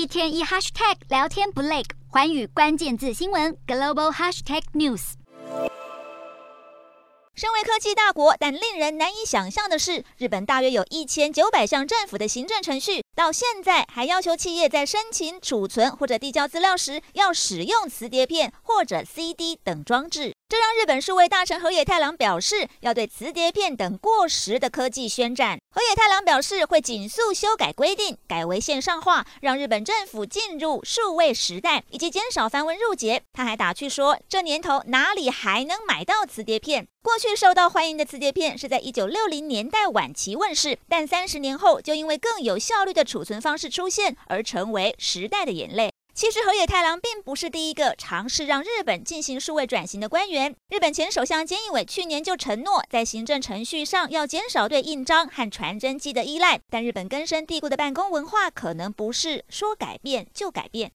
一天一 hashtag 聊天不累，环宇关键字新闻 global hashtag news。身为科技大国，但令人难以想象的是，日本大约有一千九百项政府的行政程序，到现在还要求企业在申请、储存或者递交资料时，要使用磁碟片或者 CD 等装置。这让日本数位大臣河野太郎表示，要对磁碟片等过时的科技宣战。河野太郎表示，会紧速修改规定，改为线上化，让日本政府进入数位时代，以及减少繁文缛节。他还打趣说，这年头哪里还能买到磁碟片？过去受到欢迎的磁碟片是在一九六零年代晚期问世，但三十年后就因为更有效率的的储存方式出现，而成为时代的眼泪。其实河野太郎并不是第一个尝试让日本进行数位转型的官员。日本前首相菅义伟去年就承诺，在行政程序上要减少对印章和传真机的依赖。但日本根深蒂固的办公文化，可能不是说改变就改变。